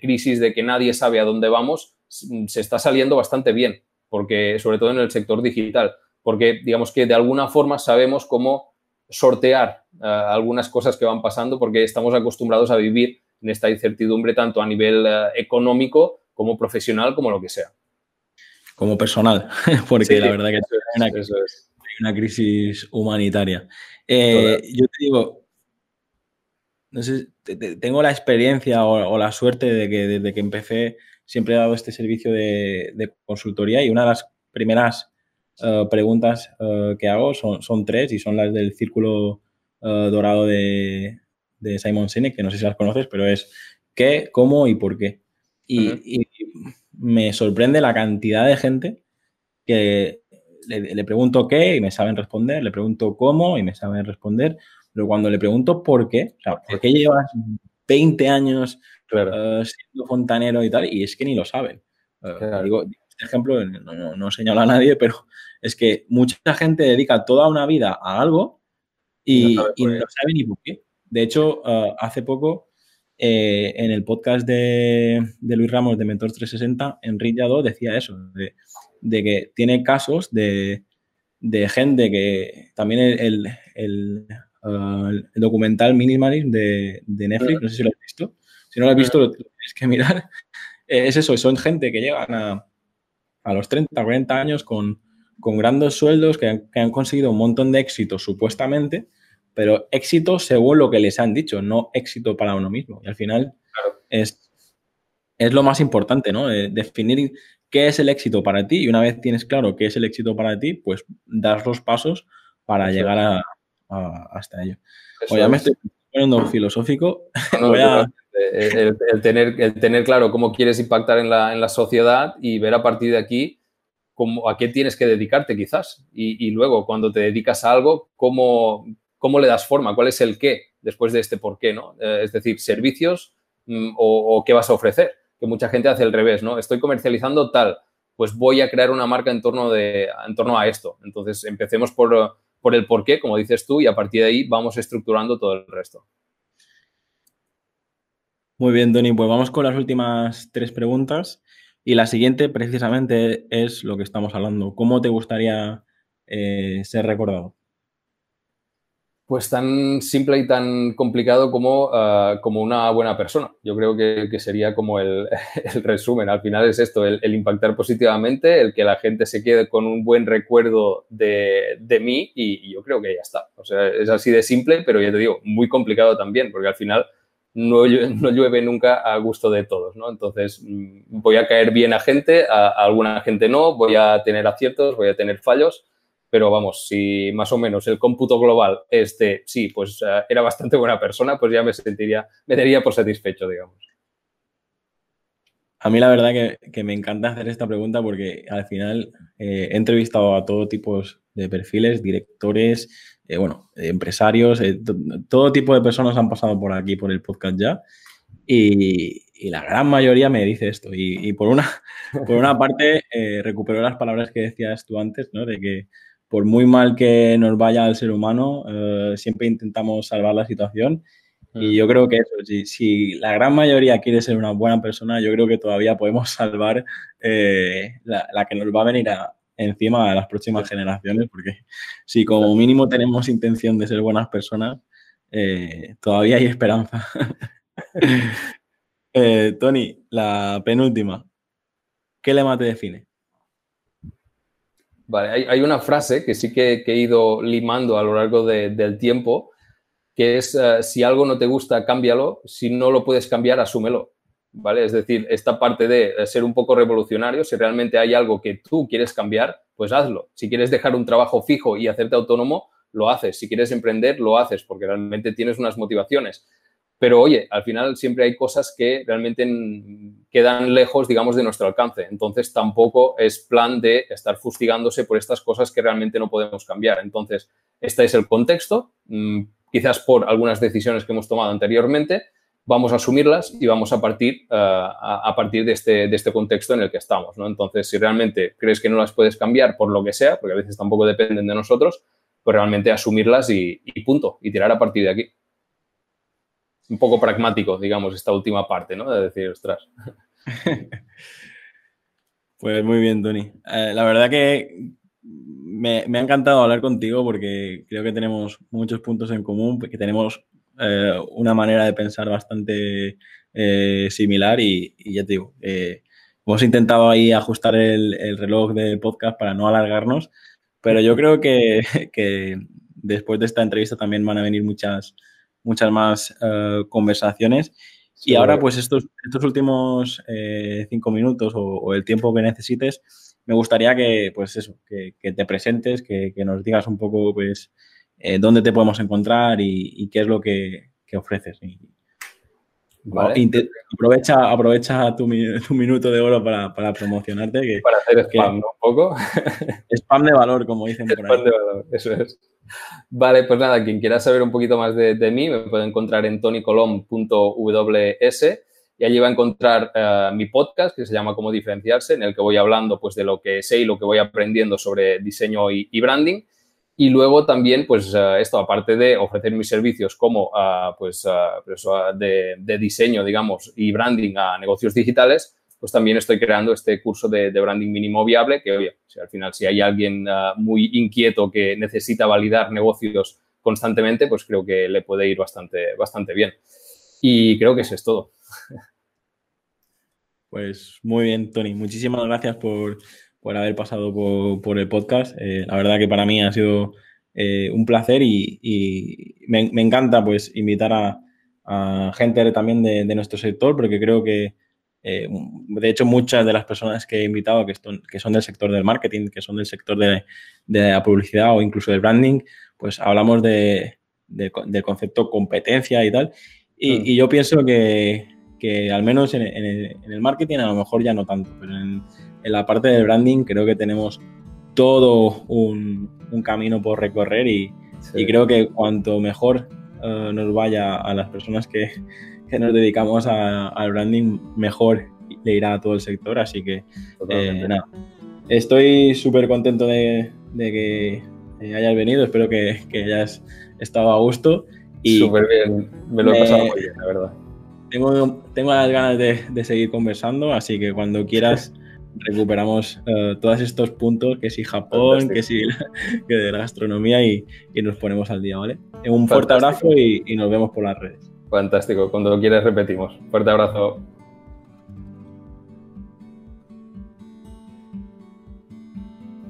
crisis, de que nadie sabe a dónde vamos, se está saliendo bastante bien, porque sobre todo en el sector digital, porque digamos que de alguna forma sabemos cómo sortear eh, algunas cosas que van pasando, porque estamos acostumbrados a vivir en esta incertidumbre tanto a nivel eh, económico como profesional, como lo que sea. Como personal, porque la verdad que eso es una crisis humanitaria. Eh, yo te digo, no sé, tengo la experiencia o, la suerte de que desde que empecé siempre he dado este servicio de, consultoría y una de las primeras eh, preguntas eh, que hago son, son, tres y son las del círculo dorado de, de Simon Sinek, que no sé si las conoces, pero es qué, cómo y por qué. Y, me sorprende la cantidad de gente que le, pregunto qué y me saben responder, le pregunto cómo y me saben responder, pero cuando le pregunto por qué, o sea, ¿por qué llevas 20 años eh, siendo fontanero y tal? Y es que ni lo saben. Digo, este ejemplo no, no, señala a nadie, pero es que mucha gente dedica toda una vida a algo y, no sabe, ni por qué. De hecho, eh, hace poco eh, en el podcast de, Luis Ramos de Mentor 360, Enrique Yadó decía eso, de, que tiene casos de, gente que también el, el, uh, documental Minimalism de, Netflix, no sé si lo has visto, si no lo has visto lo, tienes que mirar, eh, es eso, son gente que llegan a, a los 30, 40 años con, con grandes sueldos, que han, que han conseguido un montón de éxitos supuestamente, pero éxito según lo que les han dicho, no éxito para uno mismo. Y al final es, es lo más importante, ¿no? Eh, definir qué es el éxito para ti y una vez tienes claro qué es el éxito para ti, pues das los pasos para llegar a, hasta ello. O ya me estoy poniendo filosófico. el, tener, el tener claro cómo quieres impactar en la, en la sociedad y ver a partir de aquí cómo, a qué tienes que dedicarte quizás. Y, y, luego, cuando te dedicas a algo, cómo, cómo le das forma, cuál es el qué después de este por qué, ¿no? Eh, es decir, servicios mm, o, qué vas a ofrecer, que mucha gente hace el revés, ¿no? Estoy comercializando tal, pues voy a crear una marca en torno, de, en torno a esto. Entonces, empecemos por, por el por qué, como dices tú, y a partir de ahí vamos estructurando todo el resto. Muy bien, Tony, pues vamos con las últimas tres preguntas. Y la siguiente, precisamente, es lo que estamos hablando. ¿Cómo te gustaría eh, ser recordado? Pues tan simple y tan complicado como, ah, como una buena persona. Yo creo que, sería como el, resumen. Al final es esto, el, impactar positivamente, el que la gente se quede con un buen recuerdo de, mí y, yo creo que ya está. O sea, es así de simple, pero ya te digo, muy complicado también, porque al final no, no llueve nunca a gusto de todos, ¿no? Entonces, mm, voy a caer bien a gente, a alguna gente no, voy a tener aciertos, voy a tener fallos pero vamos, si más o menos el cómputo global es de, sí, pues eh, era bastante buena persona, pues ya me sentiría, me daría por satisfecho, digamos. A mí la verdad que, me encanta hacer esta pregunta porque al final eh, he entrevistado a todo tipo de perfiles, directores, eh, bueno, empresarios, todo tipo de personas han pasado por aquí, por el podcast ya. Y, la gran mayoría me dice esto. Y, por, una, por una parte, recupero las palabras que decías tú antes, ¿no? De que por muy mal que nos vaya el ser humano, eh, siempre intentamos salvar la situación. Y mm. yo creo que eso, si, la gran mayoría quiere ser una buena persona, yo creo que todavía podemos salvar eh, la, que nos va a venir encima a las próximas generaciones, porque si como mínimo tenemos intención de ser buenas personas, eh, todavía hay esperanza. Tony, la penúltima. ¿Qué lema te define? Hay, una frase que sí que, he ido limando a lo largo del tiempo, que es, eh, si algo no te gusta, cámbialo, si no lo puedes cambiar, asúmelo. ¿Vale? Es decir, esta parte de eh, ser un poco revolucionario, si realmente hay algo que tú quieres cambiar, pues hazlo. Si quieres dejar un trabajo fijo y hacerte autónomo, lo haces. Si quieres emprender, lo haces, porque realmente tienes unas motivaciones. Pero oye, al final siempre hay cosas que realmente quedan lejos, digamos, de nuestro alcance. Entonces tampoco es plan de estar fustigándose por estas cosas que realmente no podemos cambiar. Entonces, este es el contexto. Mm, quizás por algunas decisiones que hemos tomado anteriormente, vamos a asumirlas y vamos a partir eh, a, partir de este, de este contexto en el que estamos. ¿no? Entonces, si realmente crees que no las puedes cambiar por lo que sea, porque a veces tampoco dependen de nosotros, pues realmente asumirlas y punto, y tirar a partir de aquí un poco pragmático, digamos, esta última parte, ¿no? De decir, ostras. Pues muy bien, Tony. Eh, la verdad que me, ha encantado hablar contigo porque creo que tenemos muchos puntos en común, que tenemos eh, una manera de pensar bastante eh, similar y, ya te digo, hemos intentado ahí ajustar el, reloj del podcast para no alargarnos, pero yo creo que, que después de esta entrevista también van a venir muchas muchas más eh, conversaciones. y ahora, pues estos, estos últimos eh, cinco minutos o, el tiempo que necesites, me gustaría que, pues eso, que, te presentes, que, nos digas un poco, pues, eh, dónde te podemos encontrar y, qué es lo que, ofreces. aprovecha aprovecha tu, minuto de oro para, promocionarte. para hacer spam, Un poco. Spam de valor, como dicen por ahí. Spam de valor, eso es. Vale, pues nada, quien quiera saber un poquito más de, mí me puede encontrar en tonycolom.ws y allí va a encontrar eh, mi podcast que se llama Cómo diferenciarse, en el que voy hablando pues de lo que sé y lo que voy aprendiendo sobre diseño y, branding. Y luego también, pues eh, esto, aparte de ofrecer mis servicios como eh, pues, pues de, de, diseño, digamos, y branding a negocios digitales, pues también estoy creando este curso de, branding mínimo viable, que oye, si al final si hay alguien muy inquieto que necesita validar negocios constantemente, pues creo que le puede ir bastante, bastante bien. Y creo que eso es todo. Pues muy bien, Tony. Muchísimas gracias por, haber pasado por, el podcast. Eh, la verdad que para mí ha sido eh, un placer y, me, encanta pues invitar a, gente también de, nuestro sector porque creo que eh, de hecho muchas de las personas que he invitado que, que son del sector del marketing, que son del sector de, la publicidad o incluso del branding, pues hablamos de, del concepto competencia y tal. Y, y yo pienso que, que al menos en, el, marketing a lo mejor ya no tanto, pero en, la parte del branding creo que tenemos todo un, camino por recorrer y, creo que cuanto mejor eh, nos vaya a las personas que, nos dedicamos al branding, mejor le irá a todo el sector. Así que, eh, nada, estoy súper contento de, que hayas venido, espero que, hayas estado a gusto. Súper bien, me lo he pasado muy bien, la verdad tengo, tengo las ganas de, seguir conversando, así que cuando quieras recuperamos eh, todos estos puntos, que si Japón, que si que de la gastronomía y, nos ponemos al día, ¿vale? Un fuerte abrazo y, y, nos vemos por las redes. Fantástico, cuando lo quieras repetimos. Fuerte abrazo.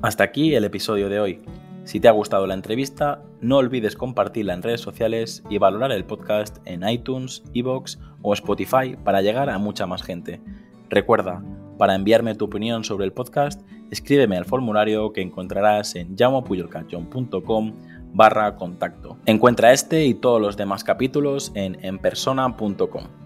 Hasta aquí el episodio de hoy. Si te ha gustado la entrevista, no olvides compartirla en redes sociales y valorar el podcast en iTunes, Evox o Spotify para llegar a mucha más gente. Recuerda, para enviarme tu opinión sobre el podcast, escríbeme al formulario que encontrarás en llamopuyolcanchon.com barra contacto. Encuentra este y todos los demás capítulos en enpersona.com.